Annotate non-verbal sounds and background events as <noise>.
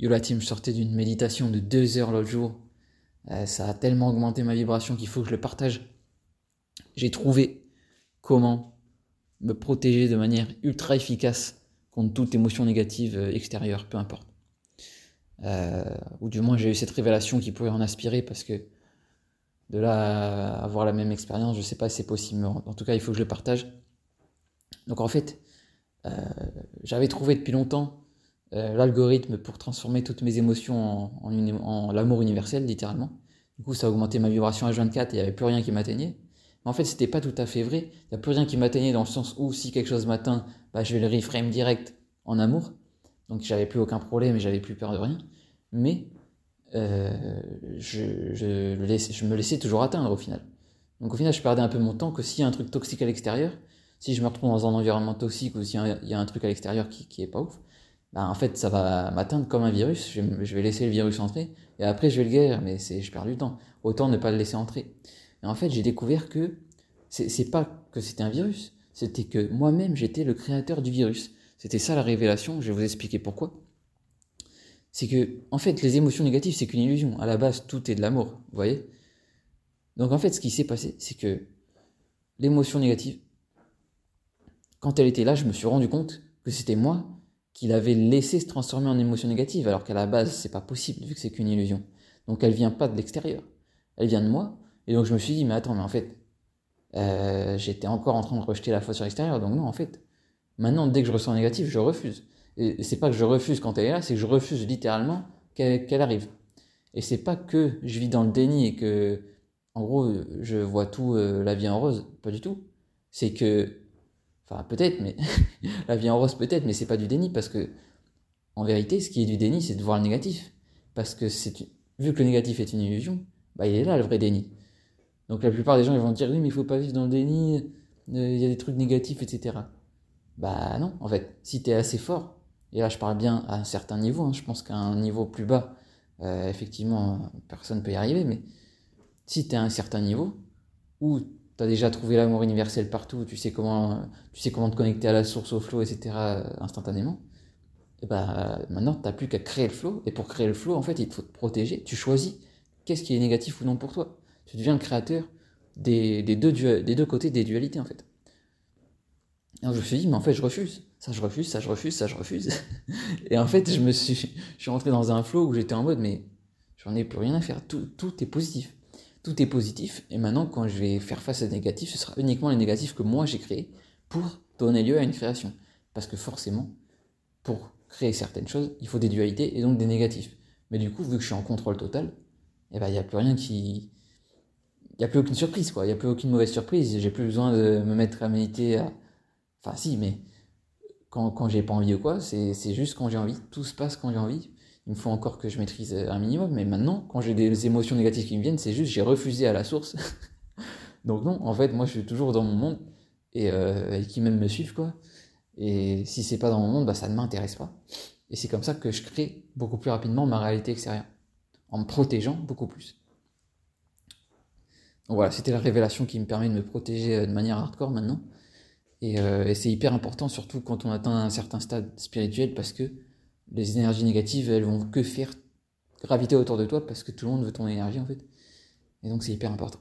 Yola je sortais d'une méditation de deux heures l'autre jour. Euh, ça a tellement augmenté ma vibration qu'il faut que je le partage. J'ai trouvé comment me protéger de manière ultra efficace contre toute émotion négative euh, extérieure, peu importe. Euh, ou du moins j'ai eu cette révélation qui pourrait en aspirer parce que de là avoir la même expérience, je sais pas si c'est possible, en tout cas il faut que je le partage. Donc en fait, j'avais trouvé depuis longtemps l'algorithme pour transformer toutes mes émotions en, en, l'amour universel, littéralement. Du coup, ça a augmenté ma vibration H24 et il n'y avait plus rien qui m'atteignait. Mais en fait, c'était pas tout à fait vrai. Il n'y a plus rien qui m'atteignait dans le sens où si quelque chose m'atteint, bah, je vais le reframe direct en amour. Donc j'avais plus aucun problème et j'avais plus peur de rien. Mais euh, je, je, je me laissais toujours atteindre au final. Donc au final, je perdais un peu mon temps que s'il y a un truc toxique à l'extérieur, si je me retrouve dans un environnement toxique ou s'il y, a un truc à l'extérieur qui, qui est pas ouf, bah en fait ça va m'atteindre comme un virus, je, vais laisser le virus entrer et après je vais le guérir, mais je perds du temps. Autant ne pas le laisser entrer. Et en fait j'ai découvert que c'est pas que c'était un virus, c'était que moi-même j'étais le créateur du virus. C'était ça la révélation, je vais vous expliquer pourquoi. C'est que, en fait, les émotions négatives, c'est qu'une illusion. À la base, tout est de l'amour, vous voyez? Donc, en fait, ce qui s'est passé, c'est que l'émotion négative, quand elle était là, je me suis rendu compte que c'était moi qui l'avais laissé se transformer en émotion négative, alors qu'à la base, c'est pas possible, vu que c'est qu'une illusion. Donc, elle vient pas de l'extérieur. Elle vient de moi. Et donc, je me suis dit, mais attends, mais en fait, euh, j'étais encore en train de rejeter la faute sur l'extérieur. Donc, non, en fait, Maintenant, dès que je ressens négatif, je refuse. Et c'est pas que je refuse quand elle est là, c'est que je refuse littéralement qu'elle arrive. Et c'est pas que je vis dans le déni et que, en gros, je vois tout euh, la vie en rose. Pas du tout. C'est que, enfin, peut-être, mais <laughs> la vie en rose peut-être, mais c'est pas du déni parce que, en vérité, ce qui est du déni, c'est de voir le négatif. Parce que c'est, vu que le négatif est une illusion, bah, il est là le vrai déni. Donc la plupart des gens ils vont dire oui mais il faut pas vivre dans le déni, euh, il y a des trucs négatifs, etc. Bah non, en fait, si tu es assez fort, et là je parle bien à un certain niveau, hein, je pense qu'à un niveau plus bas, euh, effectivement, personne ne peut y arriver, mais si tu es à un certain niveau, où tu as déjà trouvé l'amour universel partout, tu sais comment, tu sais comment te connecter à la source, au flow, etc., instantanément, et bah maintenant tu n'as plus qu'à créer le flow, et pour créer le flow, en fait, il faut te protéger, tu choisis qu'est-ce qui est négatif ou non pour toi. Tu deviens le créateur des, des, deux, des deux côtés des dualités, en fait. Et je me suis dit, mais en fait, je refuse. Ça, je refuse, ça, je refuse, ça, je refuse. <laughs> et en fait, je me suis, je suis rentré dans un flow où j'étais en mode, mais j'en ai plus rien à faire. Tout, tout est positif. Tout est positif. Et maintenant, quand je vais faire face à des négatifs, ce sera uniquement les négatifs que moi j'ai créés pour donner lieu à une création. Parce que forcément, pour créer certaines choses, il faut des dualités et donc des négatifs. Mais du coup, vu que je suis en contrôle total, eh ben, il n'y a plus rien qui. Il n'y a plus aucune surprise, quoi. Il n'y a plus aucune mauvaise surprise. J'ai plus besoin de me mettre à méditer, à, Enfin, si, mais quand, quand j'ai pas envie ou quoi, c'est juste quand j'ai envie. Tout se passe quand j'ai envie. Il me faut encore que je maîtrise un minimum, mais maintenant, quand j'ai des émotions négatives qui me viennent, c'est juste j'ai refusé à la source. <laughs> Donc, non, en fait, moi je suis toujours dans mon monde et, euh, qui même me suivent, quoi. Et si c'est pas dans mon monde, bah, ça ne m'intéresse pas. Et c'est comme ça que je crée beaucoup plus rapidement ma réalité extérieure, en me protégeant beaucoup plus. Donc voilà, c'était la révélation qui me permet de me protéger euh, de manière hardcore maintenant. Euh, et, c'est hyper important, surtout quand on atteint un certain stade spirituel, parce que les énergies négatives, elles vont que faire graviter autour de toi, parce que tout le monde veut ton énergie, en fait. Et donc c'est hyper important.